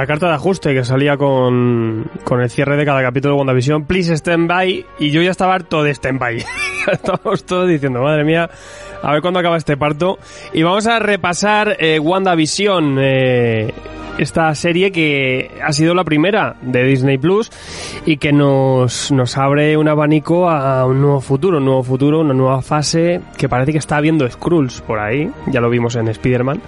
la carta de ajuste que salía con, con el cierre de cada capítulo de WandaVision, please stand by, y yo ya estaba harto de stand by. Estamos todos diciendo, madre mía, a ver cuándo acaba este parto. Y vamos a repasar eh, WandaVision, eh, esta serie que ha sido la primera de Disney Plus y que nos, nos abre un abanico a un nuevo futuro, un nuevo futuro, una nueva fase que parece que está habiendo Skrulls por ahí, ya lo vimos en Spider-Man.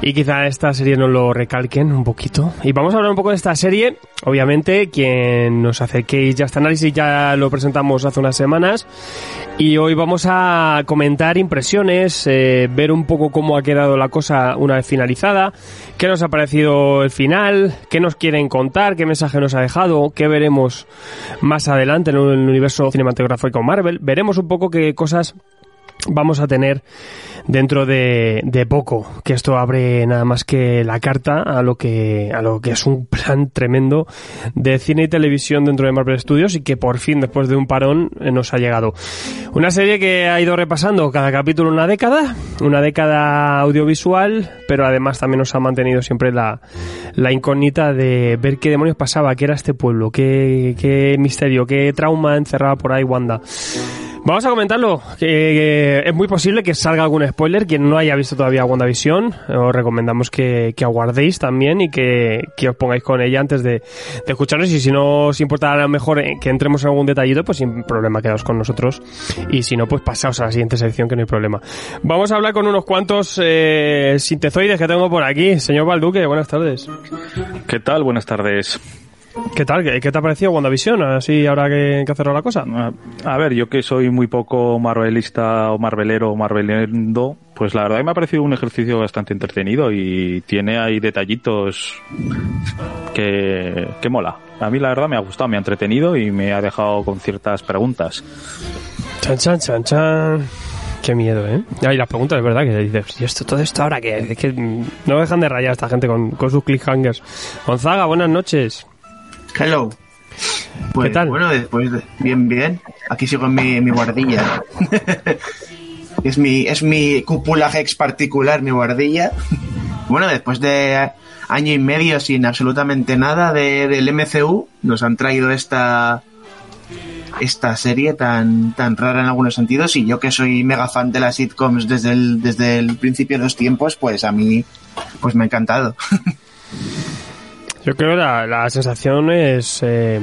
Y quizá esta serie nos lo recalquen un poquito. Y vamos a hablar un poco de esta serie. Obviamente, quien nos acerquéis ya este análisis ya lo presentamos hace unas semanas. Y hoy vamos a comentar impresiones, eh, ver un poco cómo ha quedado la cosa una vez finalizada, qué nos ha parecido el final, qué nos quieren contar, qué mensaje nos ha dejado, qué veremos más adelante en el universo cinematográfico Marvel. Veremos un poco qué cosas vamos a tener dentro de, poco que esto abre nada más que la carta a lo que a lo que es un plan tremendo de cine y televisión dentro de Marvel Studios y que por fin después de un parón eh, nos ha llegado. Una serie que ha ido repasando cada capítulo una década una década audiovisual pero además también nos ha mantenido siempre la, la incógnita de ver qué demonios pasaba qué era este pueblo qué, qué misterio qué trauma encerraba por ahí Wanda Vamos a comentarlo. Es muy posible que salga algún spoiler. Quien no haya visto todavía WandaVision, os recomendamos que, que aguardéis también y que, que, os pongáis con ella antes de, de, escucharnos. Y si no os importa a lo mejor que entremos en algún detallito, pues sin problema, quedaos con nosotros. Y si no, pues pasaos a la siguiente sección, que no hay problema. Vamos a hablar con unos cuantos eh, sintezoides que tengo por aquí. Señor Balduque, buenas tardes. ¿Qué tal? Buenas tardes. ¿Qué tal? ¿Qué, te ha parecido WandaVision? Así ahora que, que cerrado la cosa. A ver, yo que soy muy poco marvelista o marvelero o marvelendo, pues la verdad que me ha parecido un ejercicio bastante entretenido y tiene ahí detallitos que, que mola. A mí la verdad me ha gustado, me ha entretenido y me ha dejado con ciertas preguntas. Chan, chan, chan, chan. Qué miedo, ¿eh? Y las preguntas, es verdad, que dices, ¿y esto, todo esto ahora que Es que no dejan de rayar a esta gente con, con sus cliffhangers. Gonzaga, buenas noches. Hello. Pues, ¿Qué tal? Bueno, después de, bien, bien. Aquí sigo en mi, mi guardilla. es mi es mi cúpula hex particular, mi guardilla. bueno, después de año y medio sin absolutamente nada de, del MCU, nos han traído esta esta serie tan tan rara en algunos sentidos y yo que soy mega fan de las sitcoms desde el desde el principio de los tiempos, pues a mí pues me ha encantado. Yo creo que la, la sensación es eh,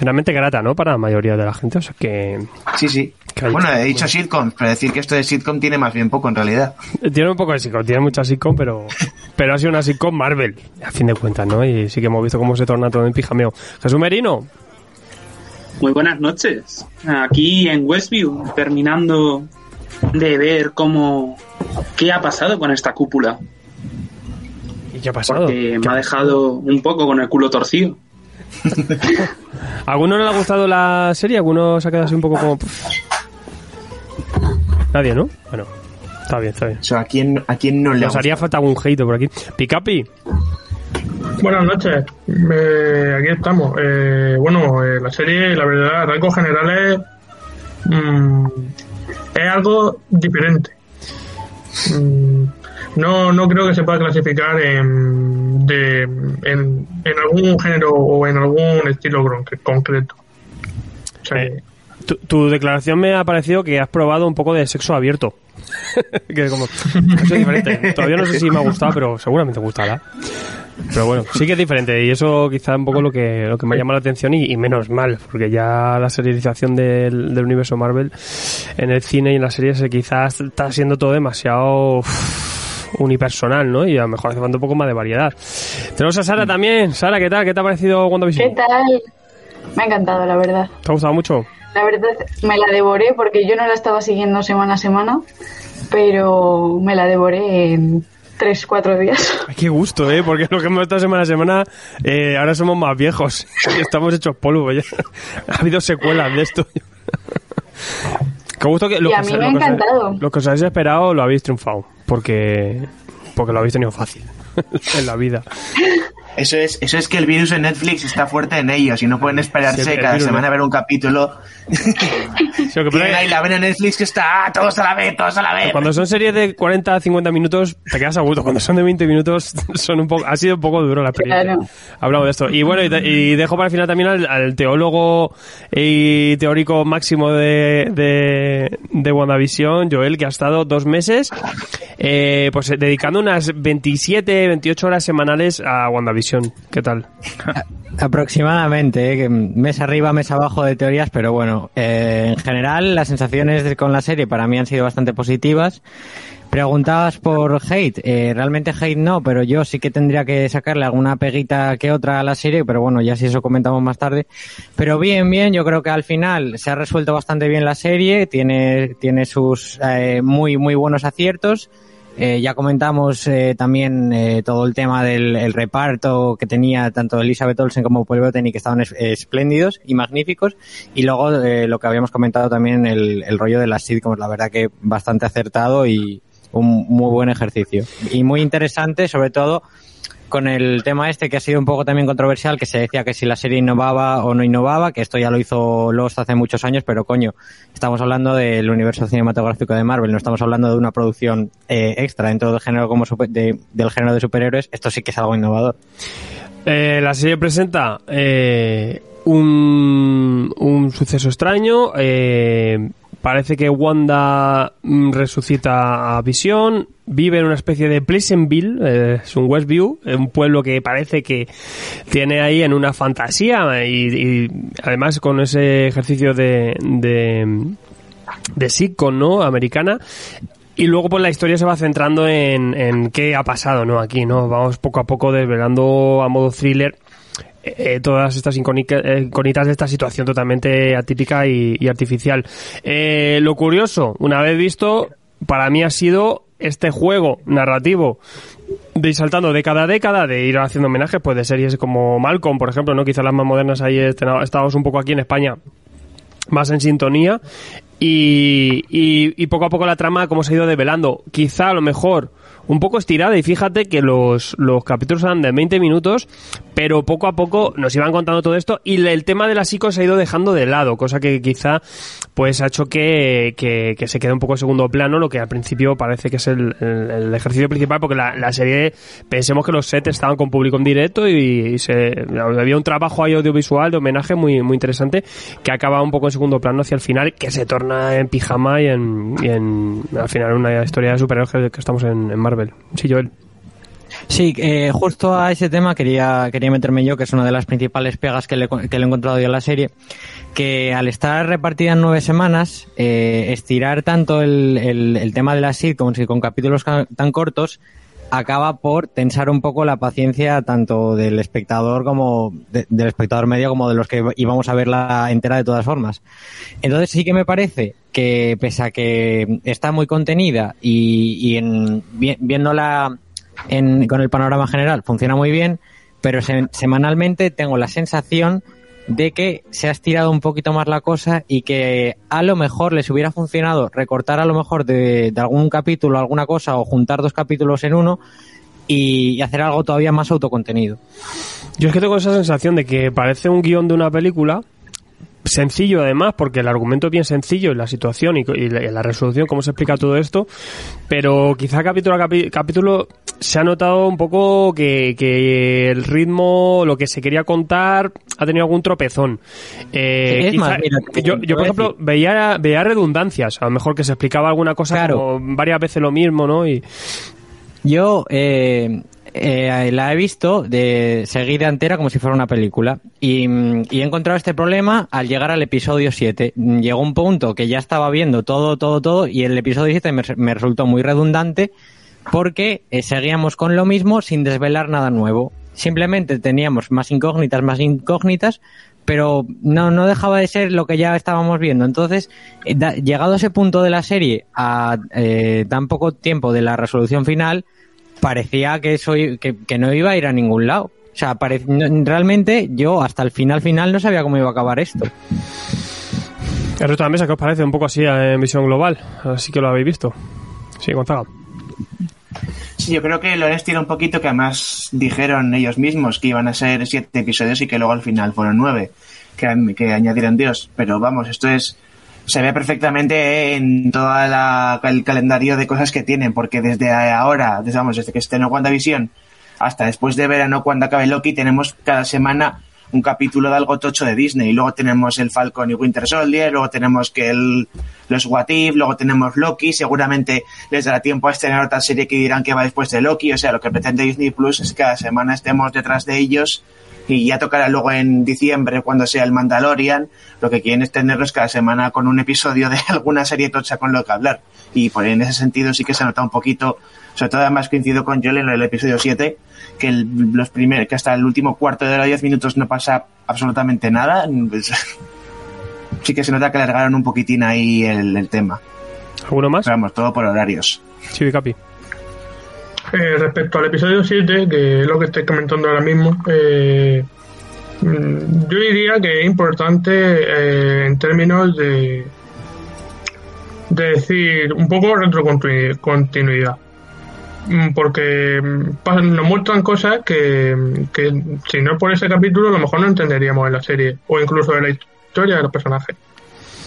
realmente grata, ¿no? Para la mayoría de la gente, o sea que... Sí, sí. Que bueno, he dicho sitcom, pero decir que esto de sitcom tiene más bien poco en realidad. Tiene un poco de sitcom, tiene mucha sitcom, pero, pero ha sido una sitcom Marvel, a fin de cuentas, ¿no? Y sí que hemos visto cómo se torna todo en pijameo. Jesús Merino. Muy buenas noches. Aquí en Westview, terminando de ver cómo... ¿Qué ha pasado con esta cúpula? ¿Y qué ha pasado? Porque me ha dejado un poco con el culo torcido. ¿A alguno no le ha gustado la serie? ¿Alguno se ha quedado así un poco como... Nadie, ¿no? Bueno, está bien, está bien. O sea, ¿a quién, a quién no le Nos ha haría falta algún hate por aquí. Picapi. Buenas noches, eh, aquí estamos. Eh, bueno, eh, la serie, la verdad, a rasgos generales, mmm, es algo diferente. Mm, no, no creo que se pueda clasificar en, de, en, en algún género o en algún estilo concreto. O sea, Eh, tu, tu declaración me ha parecido que has probado un poco de sexo abierto. que es como... eso es diferente. Todavía no sé si me ha gustado, pero seguramente gustará. Pero bueno, sí que es diferente y eso quizá un poco lo que, lo que me llama la atención y, y menos mal, porque ya la serialización del, del universo Marvel en el cine y en las series quizás está siendo todo demasiado uff, unipersonal, ¿no? Y a lo mejor hace falta un poco más de variedad. Tenemos a Sara también. Sara, ¿qué tal? ¿Qué te ha parecido WandaVision? ¿Qué tal? Me ha encantado, la verdad. ¿Te ha gustado mucho? La verdad, me la devoré porque yo no la estaba siguiendo semana a semana, pero me la devoré en tres, cuatro días. Ay, qué gusto, ¿eh? Porque lo que hemos estado semana a semana, eh, ahora somos más viejos. Y estamos hechos polvo ya. Ha habido secuelas de esto. Qué gusto que lo Y a que mí os- me ha encantado. Lo que os habéis esperado lo habéis triunfado. Porque, porque lo habéis tenido fácil en la vida. Eso es, eso es que el virus en Netflix está fuerte en ellos y no pueden esperarse Sí, cada virus, semana ¿no? a ver un capítulo. Sí, que Tienen ahí la vena en Netflix que está ah, todos a la vez, todos a la vez. cuando son series de 40 50 minutos, te quedas a gusto. Cuando son de 20 minutos, son un poco, ha sido un poco duro la experiencia. Claro. Hablamos de esto. Y bueno, y, dejo para el final también al, al teólogo y teórico máximo de, de, de WandaVision, Joel, que ha estado dos meses eh, pues eh, dedicando unas 27, 28 horas semanales a WandaVision. ¿Qué tal? Aproximadamente, ¿eh? mes arriba, mes abajo de teorías, pero bueno, eh, en general las sensaciones con la serie para mí han sido bastante positivas. Preguntabas por hate, eh, realmente hate no, pero yo sí que tendría que sacarle alguna peguita que otra a la serie, pero bueno, ya si eso comentamos más tarde. Pero bien, bien, yo creo que al final se ha resuelto bastante bien la serie, tiene, tiene sus eh, muy, muy buenos aciertos. Eh, ya comentamos eh, también eh, todo el tema del el reparto que tenía tanto Elizabeth Olsen como Paul Bettany que estaban es- espléndidos y magníficos. Y luego eh, lo que habíamos comentado también el, el rollo de las sitcoms la verdad que bastante acertado y un muy buen ejercicio. Y muy interesante sobre todo con el tema este que ha sido un poco también controversial, que se decía que si la serie innovaba o no innovaba, que esto ya lo hizo Lost hace muchos años, pero coño, estamos hablando del universo cinematográfico de Marvel, no estamos hablando de una producción eh, extra dentro del género como super- de- del género de superhéroes, esto sí que es algo innovador. Eh, la serie presenta eh, un, un suceso extraño. Parece que Wanda mm, resucita a Visión. Vive en una especie de Pleasantville, eh, es un Westview, un pueblo que parece que tiene ahí en una fantasía y, y además con ese ejercicio de, de, de sitcom, ¿no? Americana. Y luego pues la historia se va centrando en, en qué ha pasado, ¿no? Aquí, ¿no? Vamos poco a poco desvelando a modo thriller eh, todas estas eh, incógnitas de esta situación totalmente atípica y, artificial. Eh, lo curioso, una vez visto, para mí ha sido este juego narrativo de ir saltando década a década, de ir haciendo homenajes pues de series como Malcolm, por ejemplo, no quizás las más modernas ahí estábamos un poco aquí en España más en sintonía y, y, y poco a poco la trama como se ha ido develando. Quizá a lo mejor un poco estirada y fíjate que los, los capítulos eran de 20 minutos, pero poco a poco nos iban contando todo esto y el tema de la psico se ha ido dejando de lado, cosa que quizá pues ha hecho que, que, se quede un poco en segundo plano, lo que al principio parece que es el, el- ejercicio principal, porque la, la serie, pensemos que los sets estaban con público en directo y, se, había un trabajo ahí audiovisual de homenaje muy, muy interesante que acaba un poco en segundo plano hacia el final, que se torna en pijama y en, al final una historia de superhéroes que, estamos en Marvel. Sí, Joel. Sí, eh, justo a ese tema quería, quería meterme yo, que es una de las principales pegas que le, que le he encontrado yo a la serie, que al estar repartida en nueve semanas, eh, estirar tanto el, el, el tema de las sitcoms y con capítulos ca- tan cortos, acaba por tensar un poco la paciencia tanto del espectador como de- del espectador medio como de los que íbamos a verla entera de todas formas. Entonces sí que me parece que pese a que está muy contenida y, y en, vi- viéndola en- con el panorama general funciona muy bien, pero se- semanalmente tengo la sensación de que se ha estirado un poquito más la cosa y que a lo mejor les hubiera funcionado recortar a lo mejor de, algún capítulo alguna cosa o juntar dos capítulos en uno y, y hacer algo todavía más autocontenido. Yo es que tengo esa sensación de que parece un guion de una película sencillo además porque el argumento es bien sencillo y la situación y, y la, y la resolución cómo se explica todo esto pero quizá capítulo a capi- capítulo se ha notado un poco que, que el ritmo lo que se quería contar ha tenido algún tropezón Eh, quizá- más, mira, yo, yo, por ejemplo veía veía redundancias a lo mejor que se explicaba alguna cosa Claro. como varias veces lo mismo no y Yo eh, eh, la he visto de seguida entera como si fuera una película y, mm, he encontrado este problema al llegar al episodio 7. Mm, Llegó un punto que ya estaba viendo todo, todo, todo y el episodio 7 me, resultó muy redundante porque eh, seguíamos con lo mismo sin desvelar nada nuevo. Simplemente teníamos más incógnitas, más incógnitas, pero no, no dejaba de ser lo que ya estábamos viendo. Entonces, eh, llegado a ese punto de la serie, a tan poco tiempo de la resolución final, parecía que, eso, i- que, que no iba a ir a ningún lado. O sea, pare- no- realmente yo hasta el final final no sabía cómo iba a acabar esto. el resto de la mesa que os parece un poco así en visión global así que lo habéis visto sí Gonzaga Sí, yo creo que lo han estirado un poquito, que además dijeron ellos mismos que iban a ser siete episodios y que luego al final fueron nueve, que, que añadieron Dios. Pero vamos, esto es se ve perfectamente en todo el calendario de cosas que tienen, porque desde ahora, desde, desde que esté en WandaVision hasta después de verano cuando acabe Loki, tenemos cada semana un capítulo de algo tocho de Disney. Luego tenemos el Falcon y Winter Soldier, luego tenemos que el, los What If, luego tenemos Loki. Seguramente les dará tiempo a estrenar otra serie que dirán que va después de Loki. O sea, lo que pretende Disney Plus es que cada semana estemos detrás de ellos y ya tocará luego en diciembre cuando sea el Mandalorian. Lo que quieren es tenerlos cada semana con un episodio de alguna serie tocha con lo que hablar. Y por en ese sentido sí que se nota un poquito, sobre todo además coincido con Joel en el episodio 7, que los primeros, que hasta el último cuarto de hora 10 minutos no pasa absolutamente nada. Pues, sí que se nota que alargaron un poquitín ahí el, tema. ¿Alguno más? vamos, todo por horarios. Sí, Capi. Eh, respecto al episodio 7, que es lo que estoy comentando ahora mismo, eh, mm, yo diría que es importante eh, en términos de, de decir un poco retrocontinuidad. Mm, porque mm, nos muestran cosas que, que si no por ese capítulo a lo mejor no entenderíamos en la serie o incluso en la historia de los personajes.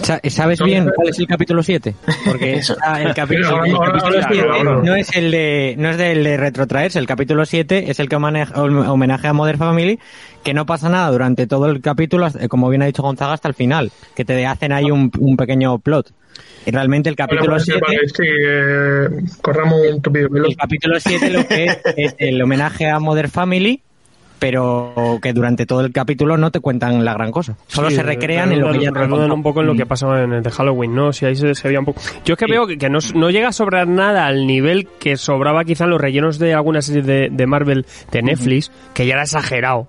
¿Sabes bien cuál es el capítulo 7? Porque el capítulo, no es el de no es del de retrotraerse, el capítulo 7 es el que homenaje a Mother Family, que no pasa nada durante todo el capítulo, como bien ha dicho Gonzaga, hasta el final, que te hacen ahí un, un pequeño plot. Y realmente el capítulo 7... Eh, corramos un El capítulo 7 lo que es, es el homenaje a Mother Family pero que durante todo el capítulo no te cuentan la gran cosa. Solo se recrean en lo que ya te un poco en lo que mm. pasaba en el de Halloween, ¿no? Si ahí se, veía un poco... Yo es que veo que, no, no, llega a sobrar nada al nivel que sobraba quizá en los rellenos de algunas series de, de Marvel de Netflix, que ya era exagerado.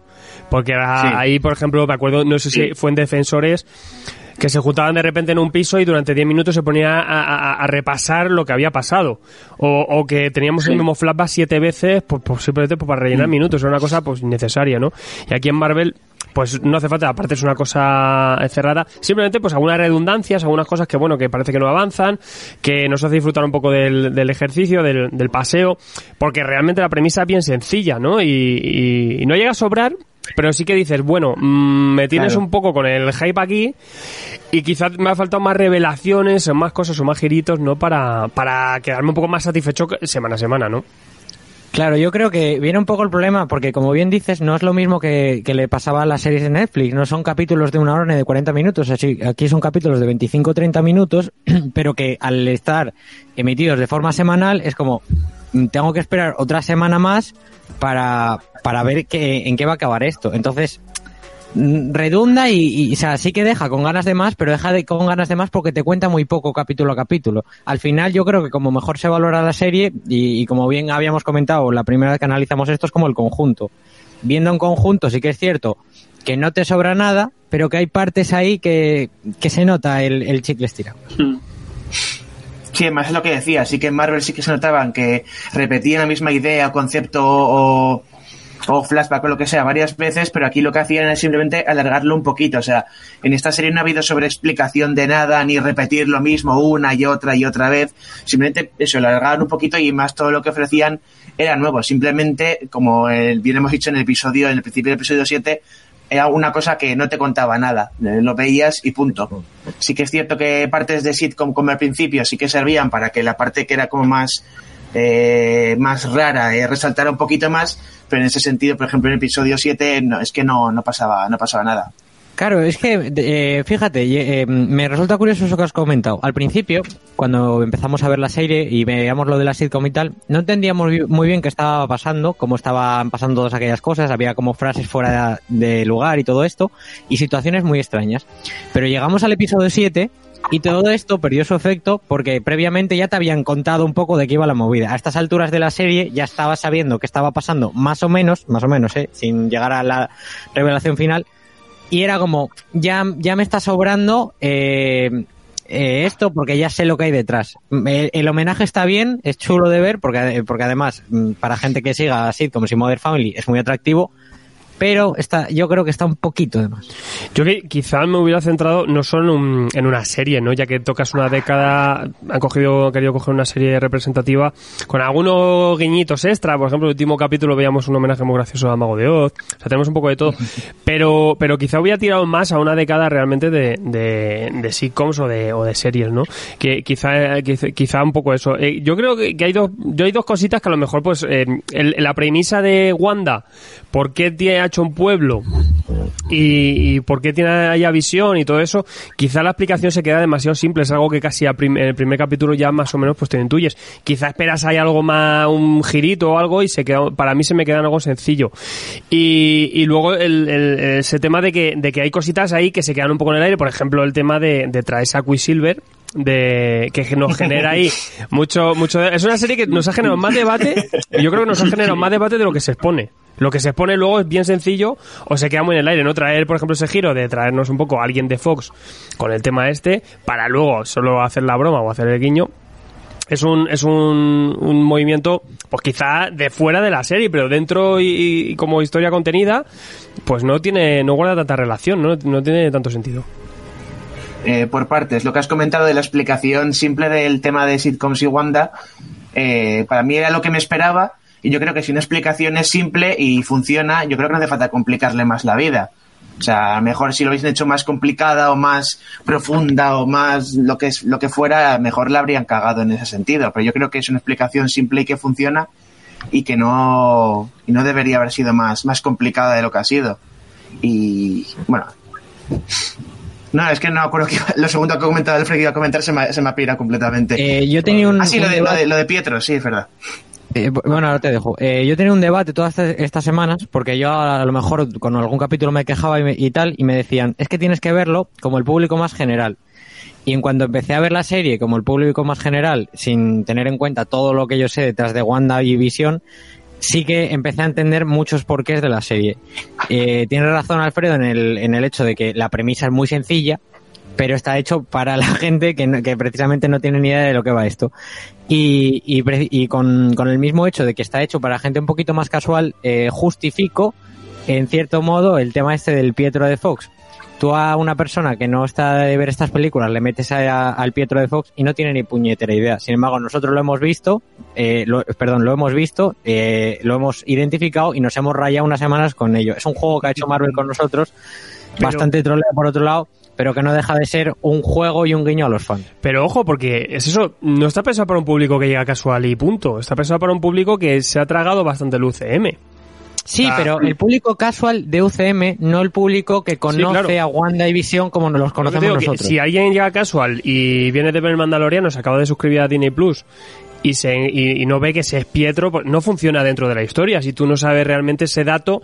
Porque ahí, por ejemplo, me acuerdo, no sé si fue en Defensores, que se juntaban de repente en un piso y durante 10 minutos se ponía a, repasar lo que había pasado. O, que teníamos el mismo flashback siete veces, pues, pues simplemente pues, para rellenar mm. minutos. Era una cosa pues necesaria, ¿no? Y aquí en Marvel pues no hace falta, aparte es una cosa cerrada, simplemente pues algunas redundancias, algunas cosas que bueno, que parece que no avanzan, que nos hace disfrutar un poco del, del ejercicio, del, del, paseo, porque realmente la premisa es bien sencilla, ¿no? Y, y no llega a sobrar, pero sí que dices, bueno, mm, me tienes un poco con el hype aquí y quizás me ha faltado más revelaciones o más cosas o más giritos, ¿no? Para, para quedarme un poco más satisfecho semana a semana, ¿no? Claro, yo creo que viene un poco el problema, porque como bien dices, no es lo mismo que, le pasaba a las series de Netflix, no son capítulos de una hora ni de 40 minutos, así, aquí son capítulos de 25 o 30 minutos, pero que al estar emitidos de forma semanal es como, mm, tengo que esperar otra semana más para, para ver qué, en qué va a acabar esto. Entonces, redunda y, o sea, sí que deja con ganas de más, pero deja de, con ganas de más porque te cuenta muy poco capítulo a capítulo. Al final yo creo que como mejor se valora la serie y, como bien habíamos comentado la primera vez que analizamos esto es como el conjunto. Viendo un conjunto sí que es cierto que no te sobra nada, pero que hay partes ahí que, que se nota el, el chicle estirado. Hmm. Sí, además es lo que decía, sí que en Marvel sí que se notaban que repetían la misma idea, concepto o, o flashback o lo que sea varias veces, pero aquí lo que hacían es simplemente alargarlo un poquito. O sea, en esta serie no ha habido sobreexplicación de nada, ni repetir lo mismo una y otra y otra vez. Simplemente eso, alargaban un poquito y más todo lo que ofrecían era nuevo. Simplemente, como bien hemos dicho en el episodio, en el principio del episodio 7, era una cosa que no te contaba nada, eh, lo veías y punto. Sí que es cierto que partes de sitcom como al principio sí que servían para que la parte que era como más eh, más rara eh, resaltara un poquito más, pero en ese sentido, por ejemplo, en el episodio 7 no, es que no, no pasaba no pasaba nada. Claro, es que, eh, fíjate, eh, me resulta curioso eso que has comentado. Al principio, cuando empezamos a ver la serie y veíamos lo de la sitcom y tal, no entendíamos muy bien qué estaba pasando, cómo estaban pasando todas aquellas cosas, había como frases fuera de lugar y todo esto, y situaciones muy extrañas. Pero llegamos al episodio 7 y todo esto perdió su efecto porque previamente ya te habían contado un poco de qué iba la movida. A estas alturas de la serie ya estabas sabiendo qué estaba pasando más o menos, más o menos, ¿eh? sin llegar a la revelación final, y era como, ya, ya me está sobrando eh, eh, esto porque ya sé lo que hay detrás. El, homenaje está bien, es chulo de ver, porque, porque además, mm, para gente que siga así como si Mother Family es muy atractivo, pero está, yo creo que está un poquito de más. Yo que quizás me hubiera centrado no solo en, un- en una serie, ¿no? Ya que tocas una década, han cogido, querido coger una serie representativa con algunos guiñitos extra. Por ejemplo, el último capítulo veíamos un homenaje muy gracioso a Mago de Oz. O sea, tenemos un poco de todo. Pero, pero quizá hubiera tirado más a una década realmente de, de, de sitcoms o de, o de series, ¿no? Que quizá, quizá, quizá un poco eso. Eh, yo creo que, que hay dos, yo hay dos cositas que a lo mejor, pues, eh, el- la premisa de Wanda, ¿por qué tiene hecho un pueblo? y, y por qué tiene haya visión y todo eso, quizá la explicación se queda demasiado simple, es algo que casi a prim- en el primer capítulo ya más o menos pues te intuyes. Quizá esperas hay algo más, un girito o algo y se queda, para mí se me queda algo sencillo. Y, y luego el, el- ese tema de que, de que hay cositas ahí que se quedan un poco en el aire, por ejemplo el tema de, de traerse a de que nos genera ahí mucho mucho es una serie que nos ha generado más debate yo creo que nos ha generado más debate de lo que se expone lo que se expone luego es bien sencillo o se queda muy en el aire no traer por ejemplo ese giro de traernos un poco a alguien de Fox con el tema este para luego solo hacer la broma o hacer el guiño es un, es un, un movimiento, pues quizá de fuera de la serie, pero dentro y, como historia contenida, pues no tiene, no guarda tanta relación, no, no tiene tanto sentido. Eh, por partes, lo que has comentado de la explicación simple del tema de sitcoms y Wanda, eh, para mí era lo que me esperaba. Y yo creo que si una explicación es simple y funciona, yo creo que no hace falta complicarle más la vida. O sea, mejor si lo hubiesen hecho más complicada o más profunda o más lo que es lo que fuera, mejor la habrían cagado en ese sentido. Pero yo creo que es una explicación simple y que funciona y que no, y no debería haber sido más, más complicada de lo que ha sido. Y bueno. No, es que no acuerdo que lo segundo que ha comentado Alfred que iba a comentar se me, se me ha pirado completamente. Eh, yo tenía un, ah, sí, lo de, lo, de, lo de Pietro, sí, es verdad. Eh, bu- bueno, ahora te dejo. Eh, yo tenía un debate todas estas, estas semanas, porque yo a, lo mejor con algún capítulo me quejaba y, me- y tal, y me decían, es que tienes que verlo como el público más general. Y en cuanto empecé a ver la serie como el público más general, sin tener en cuenta todo lo que yo sé detrás de Wanda y Visión, sí que empecé a entender muchos porqués de la serie. Eh, tiene razón Alfredo en el, en el hecho de que la premisa es muy sencilla, pero está hecho para la gente que, no- que precisamente no tiene ni idea de lo que va esto. Y, y, con, con el mismo hecho de que está hecho para gente un poquito más casual, eh, justifico, en cierto modo, el tema este del Pietro de Fox. Tú a una persona que no está de ver estas películas le metes a- al Pietro de Fox y no tiene ni puñetera idea. Sin embargo, nosotros lo hemos visto, eh, lo- perdón, lo hemos visto, eh, lo hemos identificado y nos hemos rayado unas semanas con ello. Es un juego que ha hecho Marvel con nosotros, Pero- bastante troleo por otro lado, pero que no deja de ser un juego y un guiño a los fans. Pero ojo, porque es eso, no está pensado para un público que llega casual y punto. Está pensado para un público que se ha tragado bastante el UCM. Sí, Ah. pero el público casual de UCM, no el público que conoce claro. a Wanda y Visión como nos los conocemos nosotros. si alguien llega casual y viene de ver Mandaloriano, se acaba de suscribir a Disney Plus y, se, y, y no ve que ese es Pietro, pues no funciona dentro de la historia. Si tú no sabes realmente ese dato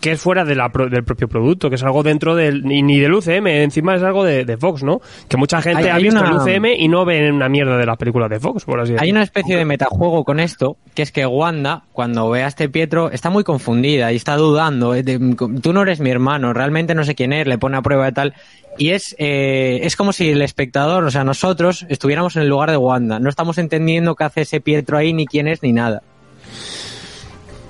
que es fuera de la del propio producto, que es algo dentro del ni, ni del UCM, encima es algo de, de Fox, ¿no? Que mucha gente Hay- ha hay visto una- el UCM y no ve una mierda de las películas de Fox, por así decirlo. Hay una especie de metajuego con esto, que es que Wanda, cuando ve a este Pietro, está muy confundida y está dudando. eh, Tú no eres mi hermano, realmente no sé quién es, le pone a prueba y tal. Y es, eh, es como si el espectador, o sea, nosotros estuviéramos en el lugar de Wanda. No estamos entendiendo qué hace ese Pietro ahí, ni quién es, ni nada.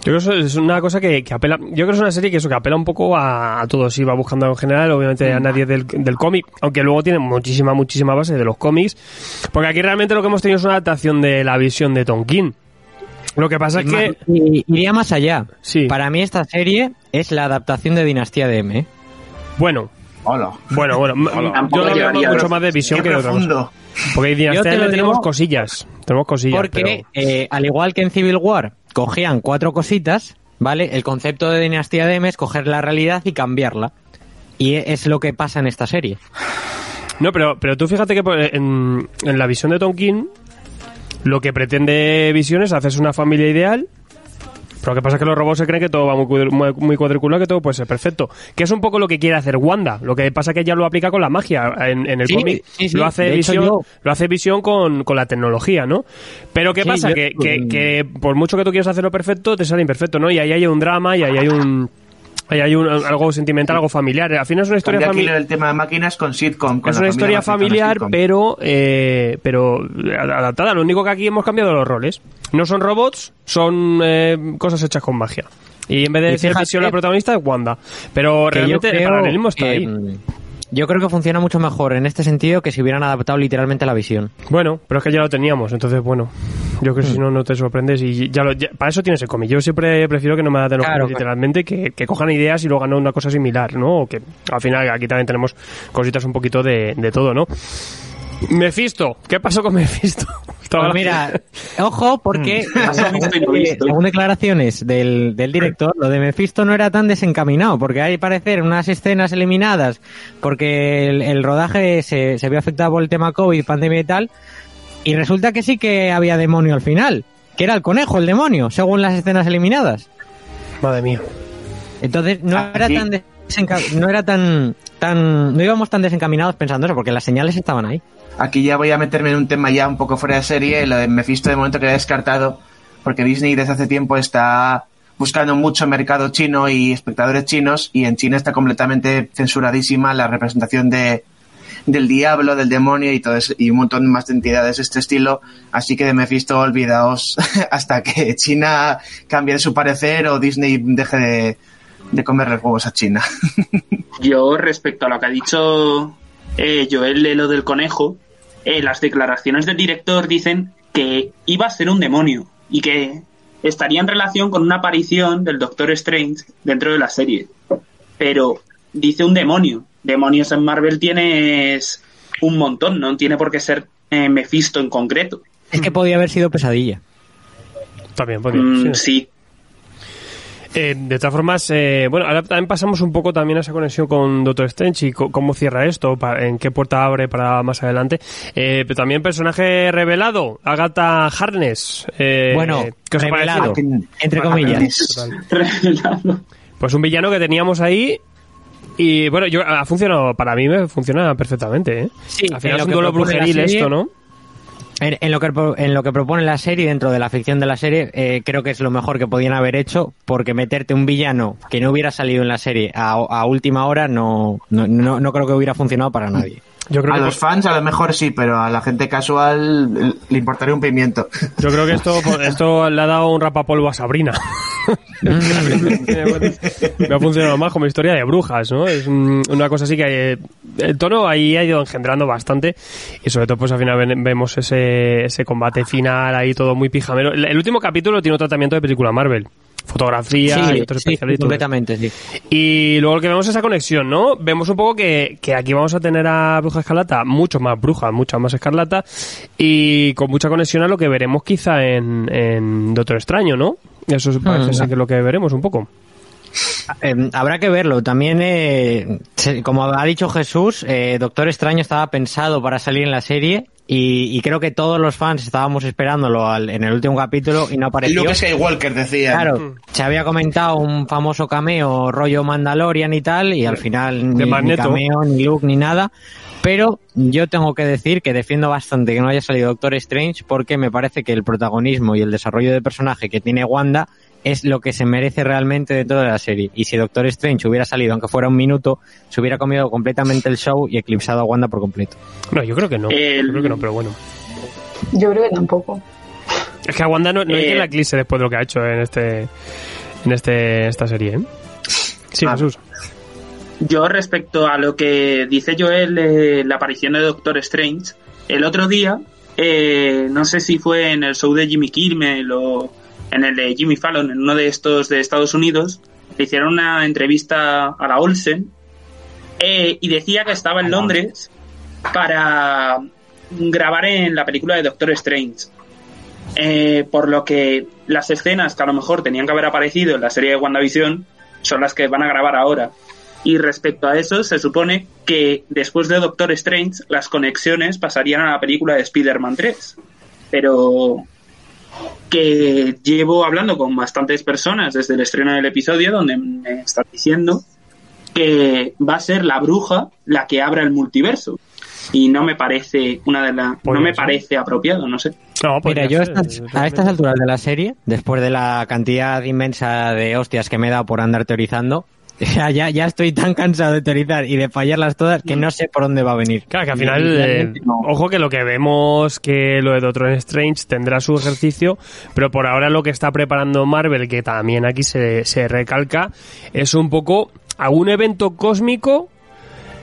Yo creo que es una cosa que, que apela. Yo creo que es una serie que eso que apela un poco a, a todo. Sí, va buscando en general, obviamente a nadie del, del cómic, aunque luego tiene muchísima, muchísima base de los cómics. Porque aquí realmente lo que hemos tenido es una adaptación de la visión de Tonkin. Lo que pasa es que. Iría más allá. Sí. Para mí esta serie es la adaptación de Dinastía de M. ¿eh? Bueno, Hola. bueno, bueno. Tampoco yo lo veo llegaría, mucho ¿no? más de visión que de otra cosa. Porque en Dinastía te tenemos cosillas. Tenemos cosillas. Porque, pero- eh, al igual que en Civil War, cogían cuatro cositas, ¿vale? El concepto de dinastía de M es coger la realidad y cambiarla. Y es lo que pasa en esta serie. No, pero, pero tú fíjate que por- en, en la visión de Tonkin, lo que pretende Visión es hacerse una familia ideal. Pero lo que pasa es que los robots se creen que todo va muy, muy, cuadriculado, que todo puede ser perfecto. Que es un poco lo que quiere hacer Wanda. Lo que pasa es que ella lo aplica con la magia. En, en el Sí, cómic sí, sí. lo hace Visión, yo- lo hace Visión con, con la tecnología, ¿no? Pero ¿qué pasa? yo- que, que, que por mucho que tú quieras hacerlo perfecto, te sale imperfecto, ¿no? Y ahí hay un drama y ahí hay un... Ahí hay un, algo sentimental, algo familiar. Al final es una historia familiar. el tema de máquinas con sitcom. con Es una historia familiar, pero, eh, pero adaptada. Lo único que aquí hemos cambiado los roles. No son robots, son eh, cosas hechas con magia. Y en vez de Y ser fíjate Visión la protagonista, es Wanda. Pero realmente el paralelismo está ahí. Mm, Yo creo que funciona mucho mejor en este sentido que si hubieran adaptado literalmente la visión. Bueno, pero es que ya lo teníamos, entonces bueno, yo creo que si no, no te sorprendes y ya, lo, ya- para eso tienes el cómic. Yo siempre prefiero que no me adapten los Claro, literalmente, que, que cojan ideas y luego hagan una cosa similar, ¿no? O que al final aquí también tenemos cositas un poquito de, de todo, ¿no? Mephisto, ¿qué pasó con Mephisto? Estaba Pues mira, ojo, porque no visto. según declaraciones del, del director, lo de Mephisto no era tan desencaminado, porque hay parecer unas escenas eliminadas, porque el, el rodaje se, se vio afectado por el tema COVID, pandemia y tal, y resulta que sí que había demonio al final, que era el conejo, el demonio, según las escenas eliminadas. Madre mía. Entonces no Ah, era sí. tan no era tan tan no íbamos tan desencaminados pensando eso, porque las señales estaban ahí. Aquí ya voy a meterme en un tema ya un poco fuera de serie. Lo de Mephisto de momento queda descartado porque Disney desde hace tiempo está buscando mucho mercado chino y espectadores chinos y en China está completamente censuradísima la representación de del diablo, del demonio y todo eso, y un montón más de entidades de este estilo. Así que de Mephisto olvidaos hasta que China cambie su parecer o Disney deje de, de comerle huevos a China. Yo, respecto a lo que ha dicho eh, Joel de lo del conejo, eh, las declaraciones del director dicen que iba a ser un demonio y que estaría en relación con una aparición del Doctor Strange dentro de la serie. Pero dice un demonio. Demonios en Marvel tienes un montón, no tiene por qué ser eh, Mephisto en concreto. Es que podía haber sido pesadilla. También podría. Mm, sí. sí, Eh, de todas formas, eh, bueno, ahora también pasamos un poco también a esa conexión con Doctor Strange y co- cómo cierra esto, en qué puerta abre para más adelante. Eh, pero también personaje revelado, Agatha Harness. Eh, Bueno, ¿qué os revelado. Entre Bueno, comillas. Revelado. Pues un villano que teníamos ahí. Y bueno, yo ha funcionado, para mí me funciona perfectamente, ¿eh? Sí, Al final es un duelo brujeril serie- esto, ¿no? En, en lo que, en lo que propone la serie, dentro de la ficción de la serie, eh, creo que es lo mejor que podían haber hecho, porque meterte un villano que no hubiera salido en la serie a, a última hora no, no, no, no creo que hubiera funcionado para nadie. Yo creo A que los fans a lo mejor sí, pero a la gente casual le importaría un pimiento. Yo creo que esto, esto le ha dado un rapapolvo a Sabrina. Me ha funcionado más como historia de brujas, ¿no? Es un- una cosa así que eh, el tono ahí ha ido engendrando bastante y sobre todo pues al final ven- vemos ese, ese combate final ahí todo muy pijamero. El, el último capítulo tiene un tratamiento de película Marvel. Fotografía y otros sí, y todo eso. completamente, sí. Y luego lo que vemos es esa conexión, ¿no? Vemos un poco que, que aquí vamos a tener a Bruja Escarlata, mucho más bruja, mucha más escarlata, y con mucha conexión a lo que veremos quizá en, en Doctor Extraño, ¿no? Eso parece Hmm. ser que es lo que veremos un poco. Eh, habrá que verlo. También, eh, se- como ha dicho Jesús, eh, Doctor Extraño estaba pensado para salir en la serie y, y creo que todos los fans estábamos esperándolo al- en el último capítulo y no apareció. Luke Skywalker decía. Claro, se había comentado un famoso cameo rollo Mandalorian y tal, y al final ni, ni cameo, ni Luke, ni nada. Pero yo tengo que decir que defiendo bastante que no haya salido Doctor Strange porque me parece que el protagonismo y el desarrollo de personaje que tiene Wanda es lo que se merece realmente dentro de la serie. Y si Doctor Strange hubiera salido, aunque fuera un minuto, se hubiera comido completamente el show y eclipsado a Wanda por completo. No, yo creo que no. El- Yo creo que no, pero bueno. Yo creo que tampoco. Es que a Wanda no, no hay Eh, quien la eclipse después de lo que ha hecho en este en este esta serie, ¿eh? Sí, Ah. Jesús. Yo respecto a lo que dice Joel de la aparición de Doctor Strange, el otro día, eh, no sé si fue en el show de Jimmy Kimmel o en el de Jimmy Fallon, en uno de estos de Estados Unidos, le hicieron una entrevista a la Olsen eh, y decía que estaba en Londres para grabar en la película de Doctor Strange. Eh, por lo que las escenas que a lo mejor tenían que haber aparecido en la serie de WandaVision son las que van a grabar ahora. Y respecto a eso, se supone que después de Doctor Strange, las conexiones pasarían a la película de Spider-Man 3. Pero que llevo hablando con bastantes personas desde el estreno del episodio, donde me están diciendo que va a ser la bruja la que abra el multiverso. Y no me parece una de las, no Podría me ser. parece apropiado, no sé. No, Mira, podría yo a ser, estas, a estas alturas de la serie, después de la cantidad inmensa de hostias que me he dado por andar teorizando, ya, ya estoy tan cansado de teorizar y de fallarlas todas que no sé por dónde va a venir. Claro, que al final, eh, no. ojo que lo que vemos que lo de Doctor Strange tendrá su ejercicio, pero por ahora lo que está preparando Marvel, que también aquí se, se recalca, es un poco algún evento cósmico.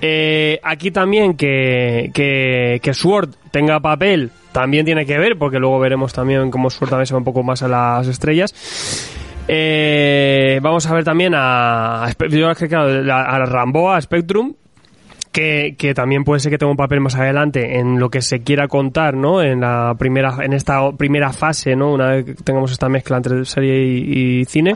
eh, aquí también que, que, que Sword tenga papel también tiene que ver, porque luego veremos también cómo Sword también se va un poco más a las estrellas. Eh, vamos a ver también a, a, yo creo que, a, Rambo, a Spectrum, que, que también puede ser que tenga un papel más adelante en lo que se quiera contar, ¿no? En la primera, en esta primera fase, ¿no? Una vez que tengamos esta mezcla entre serie y, y cine.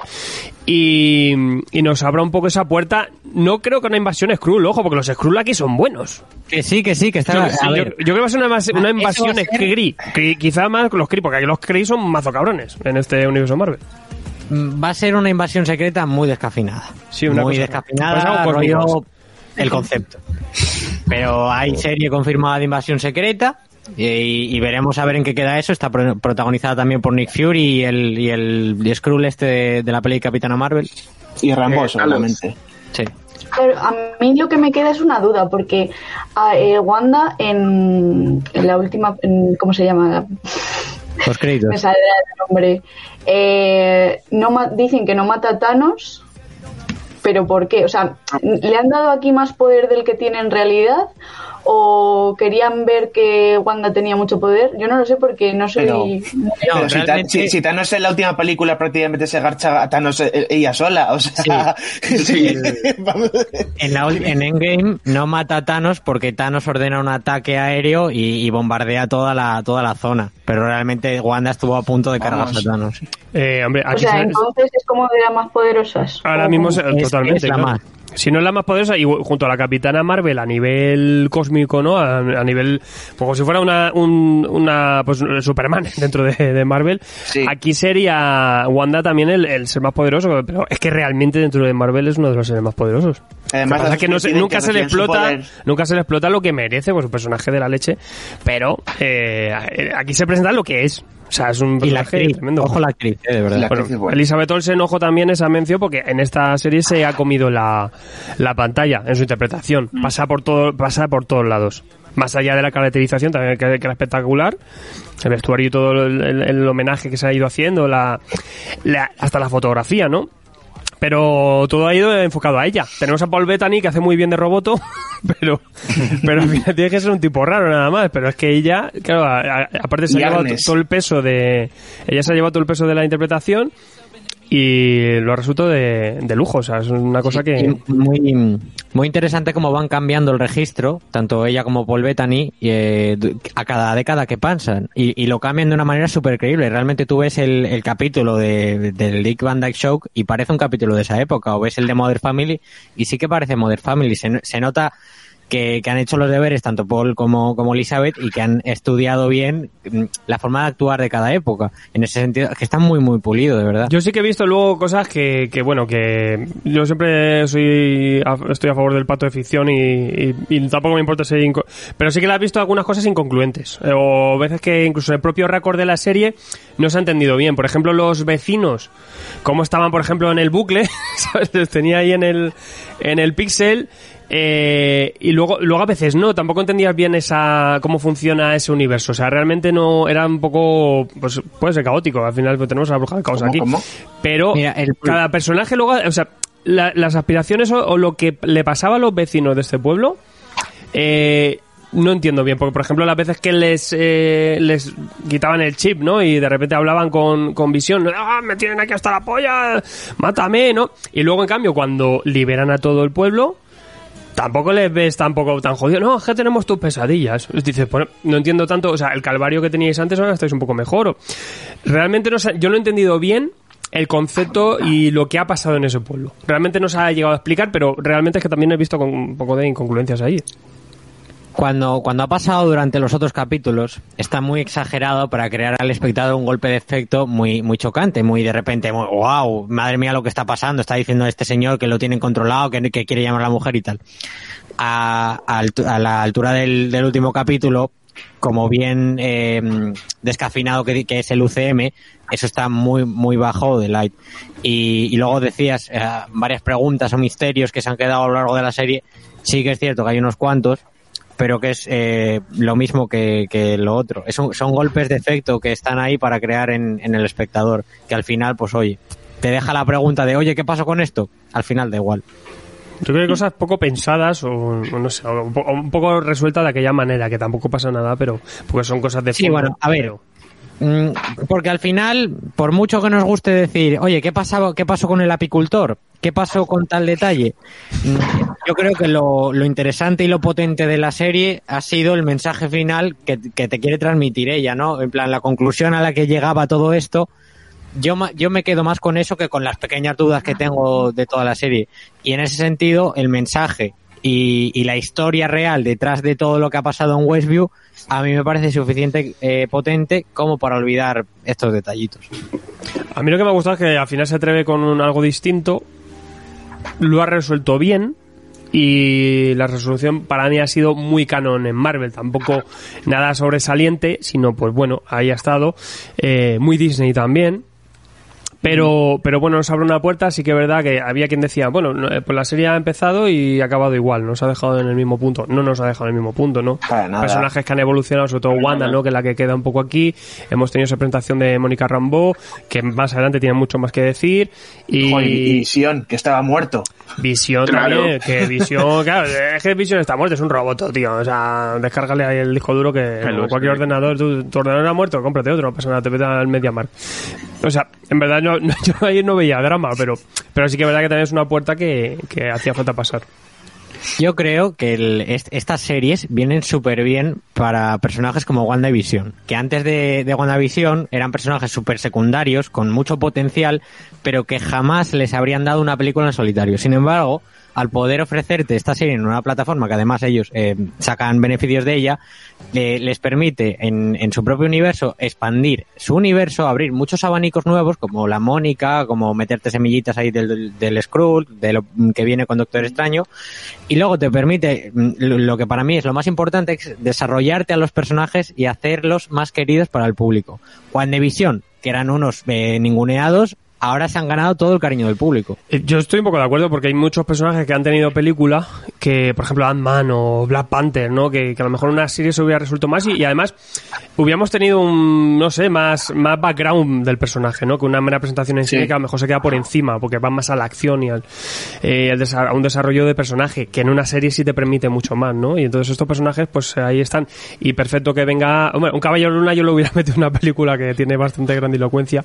Y, y nos abra un poco esa puerta. No creo que una invasión Skrull, ojo, porque los Skrull aquí son buenos. Que sí, que sí, que está. Yo, a sí, yo- ver, yo creo que va a ser una, una invasión ser- Kree. Kree, Quizá más los Kree, porque aquí los Kree son mazo cabrones en este universo Marvel. Mm, va a ser una invasión secreta muy descafeinada. Sí, una muy cosa- descafeinada, pues rollo el concepto. Pero hay serie confirmada de invasión secreta y, y veremos a ver en qué queda eso. Está pro- protagonizada también por Nick Fury y el, y el y Skrull este de, de la peli Capitana Marvel. Y Rambo, Eh, seguramente. Sí. Claro, a mí lo que me queda es una duda, porque a, eh, Wanda en, en la última, en- ¿cómo se llama? Los créditos. Me sale el nombre. Eh, no dicen que no mata a Thanos, pero ¿por qué? O sea, ¿le han dado aquí más poder del que tiene en realidad? ¿O querían ver que Wanda tenía mucho poder? Yo no lo sé porque no soy... Pero- No, Pero si, Ta- realmente- si- si Thanos en la última película prácticamente se garcha a Thanos eh, ella sola, o sea... Sí. vamos. En, la, en Endgame no mata a Thanos porque Thanos ordena un ataque aéreo y, y bombardea toda la, toda la zona. Pero realmente Wanda estuvo a punto de cargarse Vamos. a Thanos. Eh, hombre, O sea, se- entonces es como de las más poderosas. Ahora ¿O mismo Es- totalmente. es la claro. más. Si no es la más poderosa, y junto a la Capitana Marvel a nivel cósmico, ¿no? A, a nivel, pues como si fuera una, un, una pues Superman dentro de, de Marvel. Sí. Aquí sería Wanda también el, el ser más poderoso, pero es que realmente dentro de Marvel es uno de los seres más poderosos. Además, que pasa es que no se- tienen nunca que se le explota, nunca se le explota lo que merece, pues un personaje de la leche, pero eh, aquí se presenta lo que es. O sea, es un Y la personaje tremendo. ojo la actriz, eh, de verdad. La- Bueno, actriz es buena. Elizabeth Olsen, ojo también esa mención porque en esta serie se ha comido la, la pantalla en su interpretación. Pasa por todo, pasa por todos lados. Más allá de la caracterización, también que, que era espectacular. El vestuario y todo el, el- el homenaje que se ha ido haciendo, la, la- hasta la fotografía, ¿no? Pero todo ha ido enfocado a ella. Tenemos a Paul Bettany que hace muy bien de roboto, pero, pero al final tiene que ser un tipo raro nada más. Pero es que ella, claro, a- a- aparte se Y ha llevado todo el peso de, ella se ha llevado todo el peso de la interpretación y lo ha resuelto de, de lujo. O sea, es una cosa que. Muy, muy interesante cómo van cambiando el registro, tanto ella como Paul Bettany, eh, a cada década que pasan. Y, y lo cambian de una manera súper creíble. Realmente tú ves el, el capítulo de, del Dick Van Dyke Show y parece un capítulo de esa época. O ves el de Mother Family y sí que parece Mother Family. Se, se nota que, han hecho los deberes tanto Paul como, como Elizabeth y que han estudiado bien mm, la forma de actuar de cada época. En ese sentido, que están muy, muy pulidos, de verdad. Yo sí que he visto luego cosas que, que bueno, que yo siempre soy estoy a favor del pacto de ficción y, y- tampoco me importa ser... pero sí que la he visto algunas cosas inconcluentes. Eh, O veces que incluso el propio récord de la serie no se ha entendido bien. Por ejemplo, los vecinos, cómo estaban, por ejemplo, en el bucle, ¿sabes? Les tenía ahí en el, en el pixel... eh, y luego, luego a veces no, tampoco entendías bien esa cómo funciona ese universo. O sea, realmente no era un poco, pues puede ser caótico. Al final pues, tenemos a la bruja del caos ¿Cómo, aquí. cómo? Pero Mira, el- cada personaje luego, o sea, la- las aspiraciones o, o lo que le pasaba a los vecinos de este pueblo, eh, no entiendo bien, porque por ejemplo las veces que les eh, les quitaban el chip, ¿no? Y de repente hablaban con, con visión, ¡ah, me tienen aquí hasta la polla! ¡Mátame! ¿no? Y luego en cambio cuando liberan a todo el pueblo, tampoco les ves tampoco tan jodido. No, es que tenemos tus pesadillas. Dices, bueno, no entiendo tanto, o sea, el calvario que teníais antes ahora estáis un poco mejor. Realmente no yo no he entendido bien el concepto y lo que ha pasado en ese pueblo. Realmente no se ha llegado a explicar, pero realmente es que también he visto con un poco de incongruencias ahí. Cuando, cuando ha pasado durante los otros capítulos, está muy exagerado para crear al espectador un golpe de efecto muy, muy chocante, muy de repente, muy, wow, madre mía lo que está pasando, está diciendo este señor que lo tienen controlado, que, que quiere llamar a la mujer y tal. A, a la altura del, del último capítulo, como bien eh, descafinado que, que, es el UCM, eso está muy, muy bajo de light. Y, y luego decías eh, varias preguntas o misterios que se han quedado a lo largo de la serie. Sí que es cierto que hay unos cuantos, pero que es eh, lo mismo que, que lo otro. Es un, son golpes de efecto que están ahí para crear en, en, el espectador, que al final, pues oye, te deja la pregunta de, oye, ¿qué pasó con esto? Al final da igual. Yo creo que hay cosas poco pensadas o, o no sé, o, un poco resueltas de aquella manera, que tampoco pasa nada, pero porque son cosas de Sí, bueno, a ver. pero- Mm, Porque al final, por mucho que nos guste decir, oye, ¿qué, pasaba, ¿qué pasó con el apicultor? ¿Qué pasó con tal detalle? Mm, Yo creo que lo, interesante y lo potente de la serie ha sido el mensaje final que, te quiere transmitir ella, ¿no? En plan, la conclusión a la que llegaba todo esto. Yo, yo me quedo más con eso que con las pequeñas dudas que tengo de toda la serie. Y en ese sentido, el mensaje y, y la historia real detrás de todo lo que ha pasado en Westview a mí me parece suficiente eh, potente como para olvidar estos detallitos. A mí lo que me ha gustado es que al final se atreve con un algo distinto, lo ha resuelto bien y la resolución para mí ha sido muy canon en Marvel, tampoco nada sobresaliente, sino pues bueno, ahí ha estado, eh, muy Disney también. Pero, pero bueno, nos abre una puerta, sí que es verdad que había quien decía, bueno, no, eh, pues la serie ha empezado y ha acabado igual, nos ha dejado en el mismo punto. No nos ha dejado en el mismo punto, ¿no? Para nada. Personajes que han evolucionado, sobre todo Wanda, ¿no? Que es la que queda un poco aquí. Hemos tenido esa presentación de Mónica Rambeau, que más adelante tiene mucho más que decir. Y, Joder, y Visión, que estaba muerto. Visión Claro. también, que Visión, claro, es que Visión está muerto, es un robot, tío. O sea, descárgale ahí el disco duro que cualquier ordenador, tu, tu ordenador ha muerto, cómprate otro, no pasa nada, te vete al MediaMarkt. O sea, en verdad no, yo ayer no veía drama, pero, pero sí que es verdad que también es una puerta que, que hacía falta pasar. Yo creo que estas series vienen súper bien para personajes como WandaVision, que antes de, de WandaVision eran personajes súper secundarios, con mucho potencial, pero que jamás les habrían dado una película en solitario. Sin embargo, al poder ofrecerte esta serie en una plataforma que además ellos eh, sacan beneficios de ella, eh, les permite en, en su propio universo expandir su universo, abrir muchos abanicos nuevos como la Mónica, como meterte semillitas ahí del, del, Skrull, de lo que viene con Doctor Extraño, y luego te permite, mm, lo que para mí es lo más importante, es desarrollarte a los personajes y hacerlos más queridos para el público. WandaVision, que eran unos eh, ninguneados, ahora se han ganado todo el cariño del público. Eh, Yo estoy un poco de acuerdo porque hay muchos personajes que han tenido película, que por ejemplo Ant-Man o Black Panther, ¿no? Que, que a lo mejor una serie se hubiera resuelto más y, y además hubiéramos tenido un, no sé, más, más background del personaje, ¿no? Que una mera presentación en serie que a lo mejor se queda por encima porque va más a la acción y al, eh, al desa- a un desarrollo de personaje que en una serie sí te permite mucho más, ¿no? Y entonces estos personajes pues ahí están y perfecto que venga, hombre, un Caballero Luna yo lo hubiera metido en una película que tiene bastante grandilocuencia,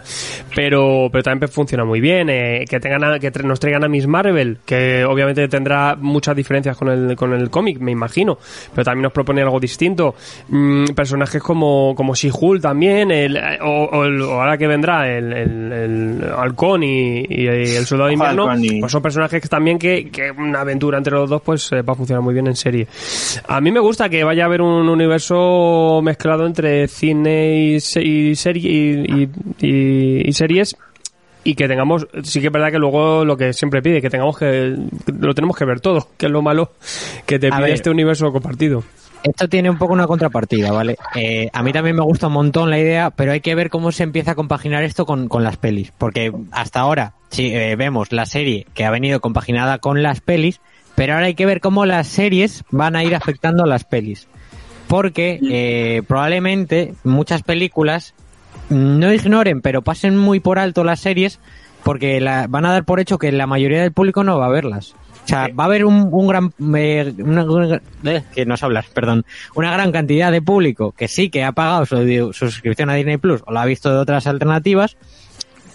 pero, pero también funciona muy bien. eh, que tengan a- que nos traigan a Miss Marvel, que obviamente tendrá muchas diferencias con el, con el cómic, me imagino, pero también nos propone algo distinto. Mm, personajes como, como She-Hulk también, el, o, o el- o ahora que vendrá el, el, el Halcón y, y el Soldado de Invierno, pues son personajes que también que, que una aventura entre los dos pues eh, va a funcionar muy bien en serie. A mí me gusta que vaya a haber un universo mezclado entre cine y, y serie y- y- y series y que tengamos sí que es verdad que luego lo que siempre pide que tengamos que lo tenemos que ver todo que es lo malo que te A pide ver. este universo compartido Esto tiene un poco una contrapartida, ¿vale? Eh, a mí también me gusta un montón la idea, pero hay que ver cómo se empieza a compaginar esto con, con las pelis. Porque hasta ahora, sí, eh, vemos la serie que ha venido compaginada con las pelis, pero ahora hay que ver cómo las series van a ir afectando a las pelis. Porque eh, probablemente muchas películas no ignoren, pero pasen muy por alto las series porque la- van a dar por hecho que la mayoría del público no va a verlas. O sea, va a haber un, un gran... eh, una- una- eh, que no sé hablar, perdón. Una gran cantidad de público que sí que ha pagado su, su suscripción a Disney Plus o la ha visto de otras alternativas,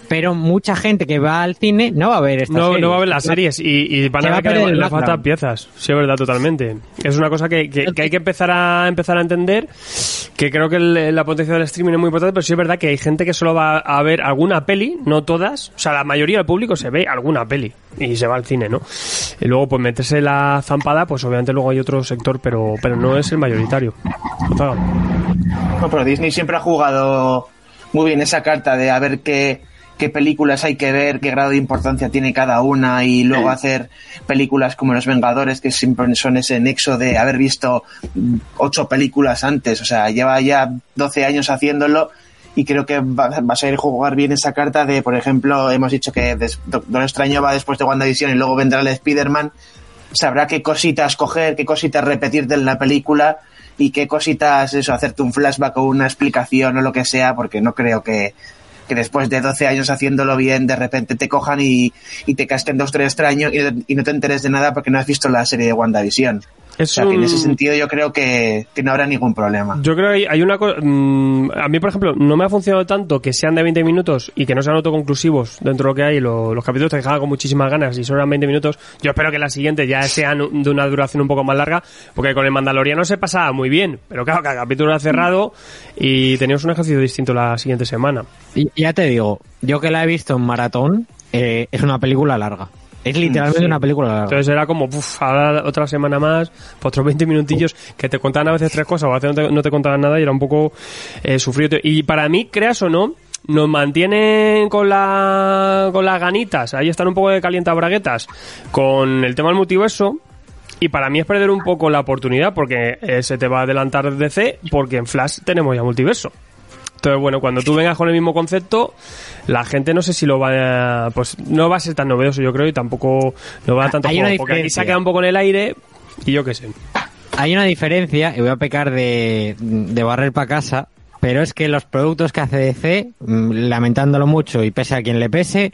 pero mucha gente que va al cine no va a ver estas no, series. no va a ver las series y, y van Se a va ver a que le, faltan piezas. Sí es verdad totalmente. Es una cosa que, que- que hay que empezar a empezar a entender que creo que el- la potencia del streaming es muy importante pero sí es verdad que hay gente que solo va a ver alguna peli no todas o sea la mayoría del público se ve alguna peli y se va al cine no y luego pues meterse la zampada pues obviamente luego hay otro sector pero pero no es el mayoritario. No, pero Disney siempre ha jugado muy bien esa carta de a ver qué, qué películas hay que ver, qué grado de importancia tiene cada una y luego hacer películas como Los Vengadores que siempre son ese nexo de haber visto mm, ocho películas antes, o sea, lleva ya 12 años haciéndolo y creo que va, va a saber jugar bien esa carta de, por ejemplo, hemos dicho que Doctor Extraño va después de WandaVision y luego vendrá el Spider-Man, sabrá qué cositas coger, qué cositas repetirte en la película y qué cositas, eso, hacerte un flashback o una explicación o lo que sea, porque no creo que, que después de 12 años haciéndolo bien, de repente te cojan y, y te casquen Doctor Extraño y, y no te enteres de nada porque no has visto la serie de WandaVision. Es o sea, que en ese sentido yo creo que, que no habrá ningún problema. Yo creo que hay, hay una cosa. a mí, por ejemplo, no me ha funcionado tanto que sean de 20 minutos y que no sean autoconclusivos dentro de lo que hay. Lo- los capítulos te dejaban con muchísimas ganas y solo eran 20 minutos. Yo espero que las siguientes ya sean de una duración un poco más larga, porque con el Mandaloriano se pasaba muy bien. Pero claro, cada capítulo era cerrado y teníamos un ejercicio distinto la siguiente semana. Y ya te digo, yo que la he visto en maratón, eh, es una película larga. Es literalmente Sí. una película larga. Entonces era como, uff, ahora otra semana más, otros 20 minutillos, que te contaban a veces tres cosas, o a veces no te, no te contaban nada y era un poco eh, sufrido. Y para mí, creas o no, nos mantienen con la con las ganitas, ahí están un poco de calientabraguetas, con el tema del multiverso. Y para mí es perder un poco la oportunidad porque eh, se te va a adelantar DC porque en Flash tenemos ya multiverso. Entonces, bueno, cuando tú vengas con el mismo concepto, la gente no sé si lo va a... Pues no va a ser tan novedoso, yo creo, y tampoco no va a dar tanto Hay juego, porque aquí se ha quedado un poco en el aire y yo qué sé. Hay una diferencia, y voy a pecar de, de barrer para casa, pero es que los productos que hace DC, mm, lamentándolo mucho y pese a quien le pese,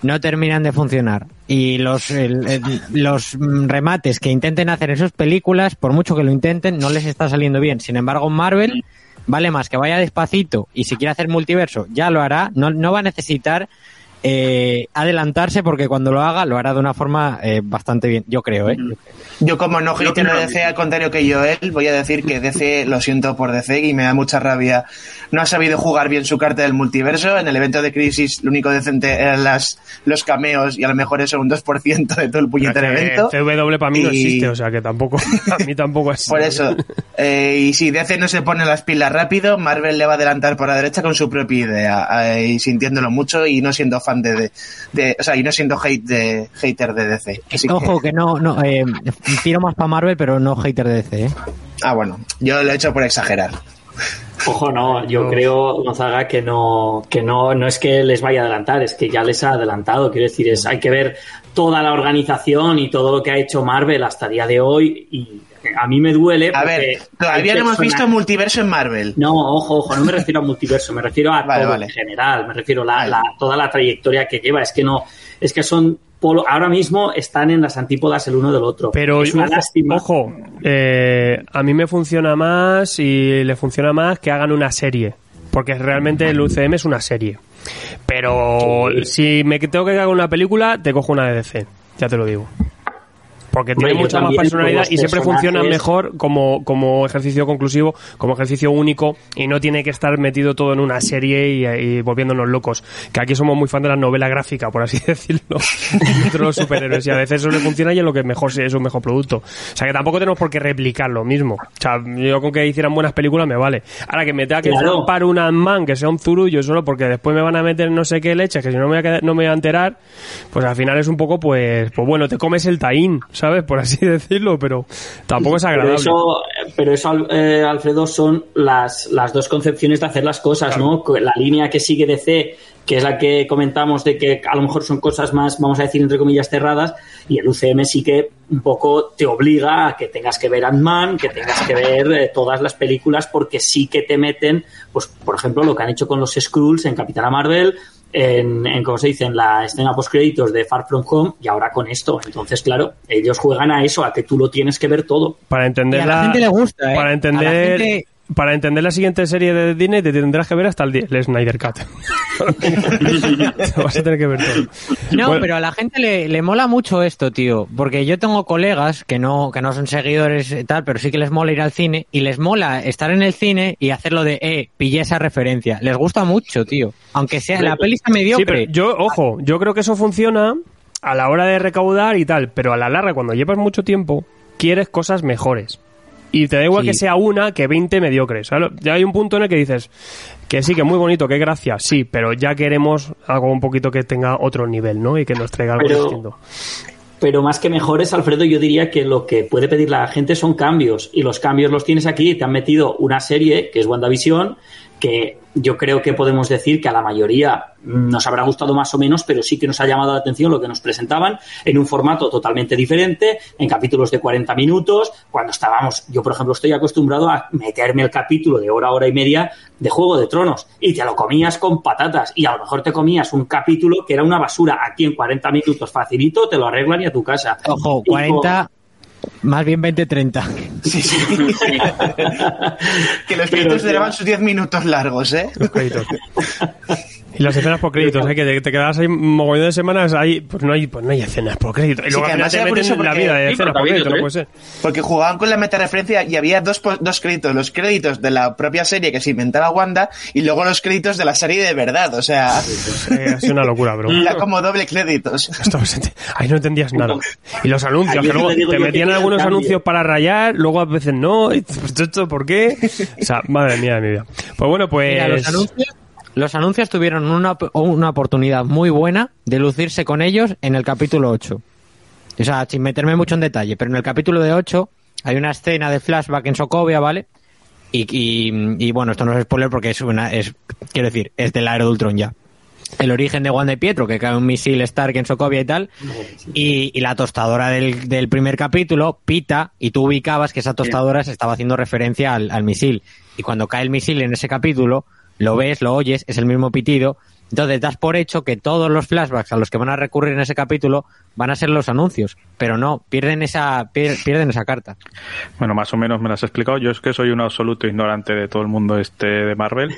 no terminan de funcionar. Y los, el- el- los mm, remates que intenten hacer en sus películas, por mucho que lo intenten, no les está saliendo bien. Sin embargo, Marvel vale más que vaya despacito y si quiere hacer multiverso, ya lo hará. No, no va a necesitar eh, adelantarse porque cuando lo haga, lo hará de una forma eh, bastante bien. Yo creo, ¿eh? Yo como no hater de creo- DC, al contrario que Joel, voy a decir que DC, lo siento por DC y me da mucha rabia, no ha sabido jugar bien su carta del multiverso. En el evento de Crisis lo único decente eran las, los cameos y a lo mejor eso un 2% de todo el puñetero evento. CW para mí no Y- existe, o sea que tampoco, a mí tampoco es. Por eso. Eh, y si DC no se pone las pilas rápido, Marvel le va a adelantar por la derecha con su propia idea. eh, y sintiéndolo mucho y no siendo fan de, de, de- O sea, y no siendo hate de, hater de DC. Así Ojo, que no, no eh, tiro más para Marvel, pero no hater de DC, ¿eh? ah, bueno. Yo lo he hecho por exagerar. Ojo, no, yo No. creo, Gonzaga, que no, que no, no es que les vaya a adelantar, es que ya les ha adelantado. Quiero decir, es, hay que ver toda la organización y todo lo que ha hecho Marvel hasta el día de hoy y a mí me duele. A ver, todavía no hemos visto multiverso en Marvel. No, ojo, ojo, no me refiero a multiverso, me refiero a Vale, todo vale. en general, me refiero a la, Vale. la- toda la trayectoria que lleva. Es que no, es que son polo, ahora mismo están en las antípodas el uno del otro. Pero es una ojo, lástima. ojo, eh, a mí me funciona más y le funciona más que hagan una serie. Porque realmente el UCM es una serie. Pero si me tengo que hacer una película, te cojo una de DC. Ya te lo digo. Porque tiene mucha más personalidad y siempre funciona mejor como, como ejercicio conclusivo, como ejercicio único y no tiene que estar metido todo en una serie y, y volviéndonos locos. Que aquí somos muy fan de la novela gráfica, por así decirlo, dentro de los superhéroes. Y a veces eso le funciona y es lo que mejor es un mejor producto. O sea que tampoco tenemos por qué replicar lo mismo. O sea, yo con que hicieran buenas películas me vale. Ahora que me tenga que Claro. un Ant-Man que sea un zurullo solo porque después me van a meter no sé qué leche, que si no me voy a, quedar- no me voy a enterar, pues al final es un poco, pues, pues bueno, te comes el taín, ¿sabes? Por así decirlo, pero tampoco es Pero agradable. eso, pero eso eh, Alfredo, son las, las dos concepciones de hacer las cosas, ¿no? La línea que sigue DC, que es la que comentamos de que a lo mejor son cosas más, vamos a decir, entre comillas, cerradas, y el UCM sí que un poco te obliga a que tengas que ver Ant-Man, que tengas que ver eh, todas las películas, porque sí que te meten, pues, por ejemplo, lo que han hecho con los Skrulls en Capitana Marvel, en, en ¿cómo se dice? En la escena post-créditos de Far From Home, y ahora con esto. Entonces, claro, ellos juegan a eso, a que tú lo tienes que ver todo. Para entender Y a la gente le gusta, ¿eh? Para A la entender... gente- Para entender la siguiente serie de Disney te tendrás que ver hasta el, el Snyder Cut. Te vas a tener que ver todo. No, Bueno, pero a la gente le, le mola mucho esto, tío. Porque yo tengo colegas que no, que no son seguidores y tal, pero sí que les mola ir al cine. Y les mola estar en el cine y hacerlo de, eh, pillé esa referencia. Les gusta mucho, tío. Aunque sea la peli Sí, mediocre. pero yo, ojo, yo creo que eso funciona a la hora de recaudar y tal, pero a la larga, cuando llevas mucho tiempo, quieres cosas mejores. Y te da igual Sí. que sea una que 20 mediocres. ¿sabes? Ya hay un punto en el que dices que sí, que muy bonito, que gracia, sí, pero ya queremos algo un poquito que tenga otro nivel, ¿no? Y que nos traiga algo Pero- distinto. Pero más que mejores, Alfredo, yo diría que lo que puede pedir la gente son cambios. Y los cambios los tienes aquí. Te han metido una serie que es WandaVision, que yo creo que podemos decir que a la mayoría nos habrá gustado más o menos, pero sí que nos ha llamado la atención lo que nos presentaban en un formato totalmente diferente, en capítulos de 40 minutos, cuando estábamos, yo por ejemplo estoy acostumbrado a meterme el capítulo de hora, hora y media de Juego de Tronos y te lo comías con patatas y a lo mejor te comías un capítulo que era una basura. Aquí en 40 minutos facilito, te lo arreglan y a tu casa. Ojo, Y 40, más bien 20-30. Sí, sí. que los créditos duraban sus 10 minutos largos, ¿eh? Los créditos. Y las escenas por créditos, ¿eh? que te, te quedas ahí un mogollón de semanas ahí, pues no hay, pues no hay escenas por créditos. Y luego además te meten curioso la vida de escenas por créditos, no también, puede ser. Porque jugaban con la metareferencia y había dos, dos créditos. Los créditos de la propia serie que se inventaba Wanda y luego los créditos de la serie de verdad. O sea, Eh, es una locura, bro. era como doble créditos. Ahí no entendías nada. Y los anuncios, Ahí que luego te metían algunos cambio. anuncios para rayar, luego a veces no. Y, pues, ¿esto por qué? O sea, madre mía de mi vida. Pues bueno, pues. Mira, los anuncios, los anuncios tuvieron una, una oportunidad muy buena de lucirse con ellos en el capítulo 8. O sea, sin meterme mucho en detalle, pero en el capítulo de 8 hay una escena de flashback en Sokovia, ¿vale? Y, y- y, bueno, esto no es spoiler porque es una, es, quiero decir, es del Aero de ya. El origen de Wanda y Pietro, que cae un misil Stark en Sokovia y tal, y, y la tostadora del, del primer capítulo pita y tú ubicabas que esa tostadora se estaba haciendo referencia al, al misil. Y cuando cae el misil en ese capítulo, lo ves, lo oyes, es el mismo pitido. Entonces das por hecho que todos los flashbacks a los que van a recurrir en ese capítulo van a ser los anuncios, pero no, pierden esa, pier- pierden esa carta. Bueno, más o menos me las has explicado. Yo es que soy un absoluto ignorante de todo el mundo este de Marvel,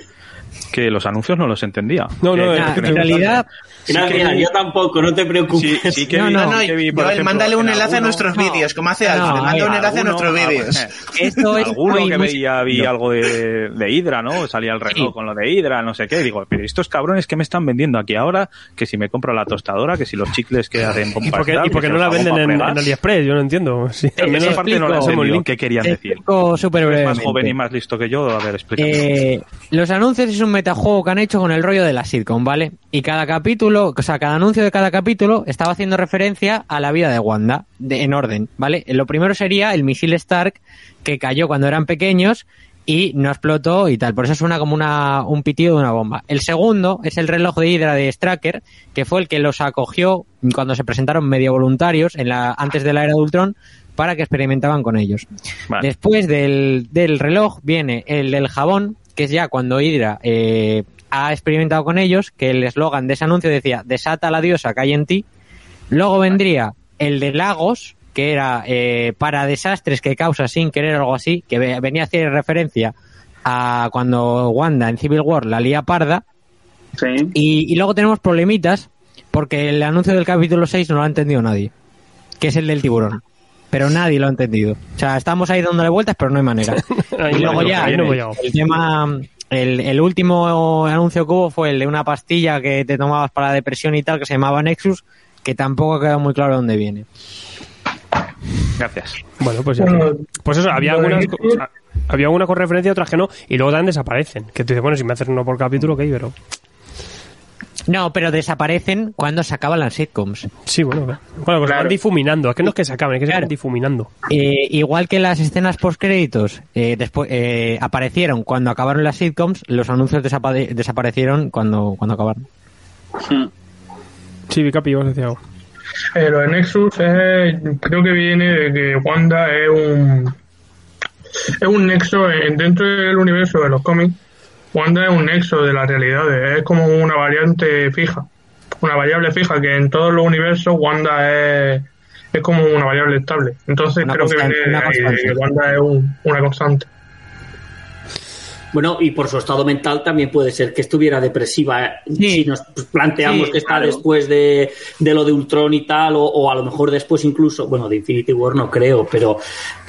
que los anuncios no los entendía. No, no, Eh, eh, que en realidad, Sí que mira, vi- yo tampoco, no te preocupes. Sí, sí que No, vi, no. No, no, que vi, por Joel, ejemplo, mándale un en enlace a alguno- nuestros no. vídeos, como hace No, Alfred, no, manda un enlace a alguno- nuestros ah, vídeos. esto es Alguno muy- que muy veía vi algo de, de Hydra, ¿no? Salía el reloj Sí. con lo de Hydra, no sé qué. Digo, pero estos cabrones que me están vendiendo aquí ahora, que si me compro la tostadora, que si los chicles que hacen ¿Y pompas por qué, tal, y por qué que no la venden en, en AliExpress? Yo no entiendo. Sí, al menos parte no la entendido. ¿Qué querían decir? Es más joven y más listo que yo, a ver, explica. Eh, los anuncios es un metajuego que han hecho con el rollo de la sitcom, ¿vale? Y cada capítulo, o sea, cada anuncio de cada capítulo estaba haciendo referencia a la vida de Wanda, de- en orden, ¿vale? Lo primero sería el misil Stark que cayó cuando eran pequeños y no explotó y tal. Por eso suena como una, un pitido de una bomba. El segundo es el reloj de Hydra de Stracker, que fue el que los acogió cuando se presentaron medio voluntarios en la, antes de la era de Ultron para que experimentaban con ellos. Vale. Después del, del reloj viene el del jabón, que es ya cuando Hydra eh, ha experimentado con ellos, que el eslogan de ese anuncio decía, desata la diosa que hay en ti. Luego vendría el de Lagos, que era eh, para desastres que causa sin querer algo así, que ve- venía a hacer referencia a cuando Wanda en Civil War la lía parda. Sí. Y, y luego tenemos problemitas, porque el anuncio del capítulo 6 no lo ha entendido nadie, que es el del tiburón. Pero nadie lo ha entendido. O sea, estamos ahí dándole vueltas, pero no hay manera. Y no, luego ya, no el tema, el, el último anuncio que hubo fue el de una pastilla que te tomabas para la depresión y tal, que se llamaba Nexus, que tampoco ha quedado muy claro de dónde viene. Gracias. Bueno, pues ya Bueno. Pues eso, había algunas, había alguna con referencia, otras que no, y luego también desaparecen. Que tú dices, bueno, si me haces uno por capítulo, ok, pero. No, pero desaparecen cuando se acaban las sitcoms. Sí, bueno, claro. Bueno, pues se van difuminando. Es que no es que se acaben, es que se Claro. van difuminando. Eh, igual que las escenas post créditos eh, después eh, aparecieron cuando acabaron las sitcoms, los anuncios desapare- desaparecieron cuando, cuando acabaron. Mm. Sí, Vicapi, ibas a decir algo. Eh, lo de Nexus es- creo que viene de que Wanda es un es un nexo en- dentro del universo de los cómics. Wanda es un nexo de las realidades, es como una variante fija, una variable fija que en todos los universos Wanda es, es como una variable estable. Entonces Una creo que viene de ahí, Wanda es un- una constante. Bueno, y por su estado mental también puede ser que estuviera depresiva. eh, Sí. Si nos planteamos Sí, que está claro. después de, de lo de Ultron y tal, o, o a lo mejor después incluso, bueno, de Infinity War no creo, pero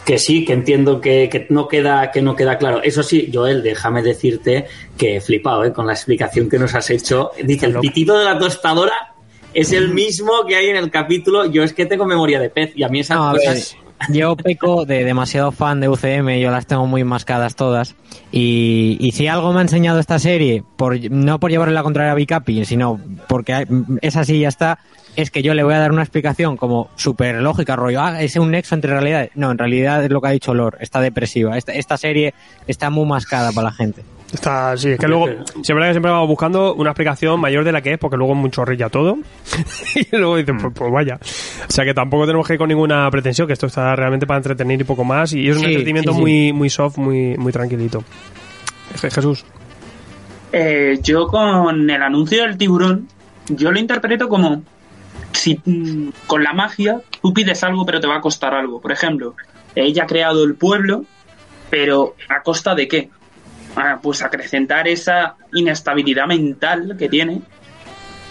que sí, que entiendo que, que no queda que no queda claro. Eso sí, Joel, déjame decirte que he flipado ¿eh? con la explicación que nos has hecho. Dice, el pitido de la tostadora es el mismo que hay en el capítulo. Yo es que tengo memoria de pez y a mí esas No, a cosas... yo peco de demasiado fan de UCM, yo las tengo muy mascadas todas. Y, si algo me ha enseñado esta serie, por, no por llevarle la contraria a Bicapi, sino porque es así ya está, es que yo le voy a dar una explicación como súper lógica, rollo, ah, es un nexo entre realidades. No, en realidad es lo que ha dicho Lor, está depresiva. Esta, esta serie está muy mascada para la gente. Está, sí, es que luego, siempre que siempre vamos buscando una explicación mayor de la que es, porque luego es mucho rilla todo. y luego dices, pues, pues vaya. O sea que tampoco tenemos que ir con ninguna pretensión, que esto está realmente para entretener y poco más. Y es un Sí, entretenimiento sí, sí. muy, muy soft, muy, muy tranquilito. Je- Jesús. Eh, yo con el anuncio del tiburón, yo lo interpreto como si mm, con la magia tú pides algo pero te va a costar algo. Por ejemplo, ella ha creado el pueblo, pero ¿a costa de qué? Ah, pues acrecentar esa inestabilidad mental que tiene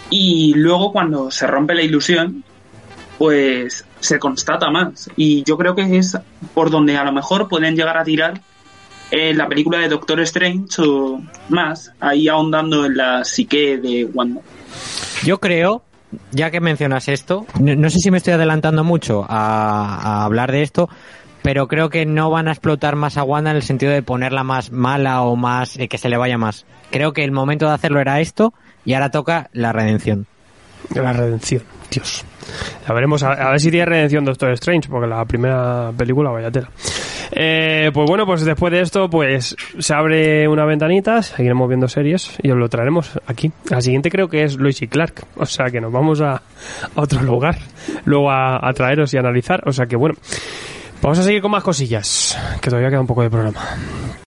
y luego cuando se rompe la ilusión, pues se constata más. Y yo creo que es por donde a lo mejor pueden llegar a tirar eh, la película de Doctor Strange o más, ahí ahondando en la psique de Wanda. Yo creo, ya que mencionas esto, no, no sé si me estoy adelantando mucho a, a hablar de esto, pero creo que no van a explotar más a Wanda en el sentido de ponerla más mala o más eh, que se le vaya más. Creo que el momento de hacerlo era esto y ahora toca la redención. La redención, Dios. Ya veremos, a, ver si tiene redención Doctor Strange, porque la primera película, vaya tela. Eh, pues bueno, pues después de esto, pues se abre una ventanita, seguiremos viendo series y os lo traeremos aquí. La siguiente creo que es Lois y Clark, o sea que nos vamos a, otro lugar, luego a traeros y analizar, o sea que bueno. Vamos a seguir con más cosillas, que todavía queda un poco de programa.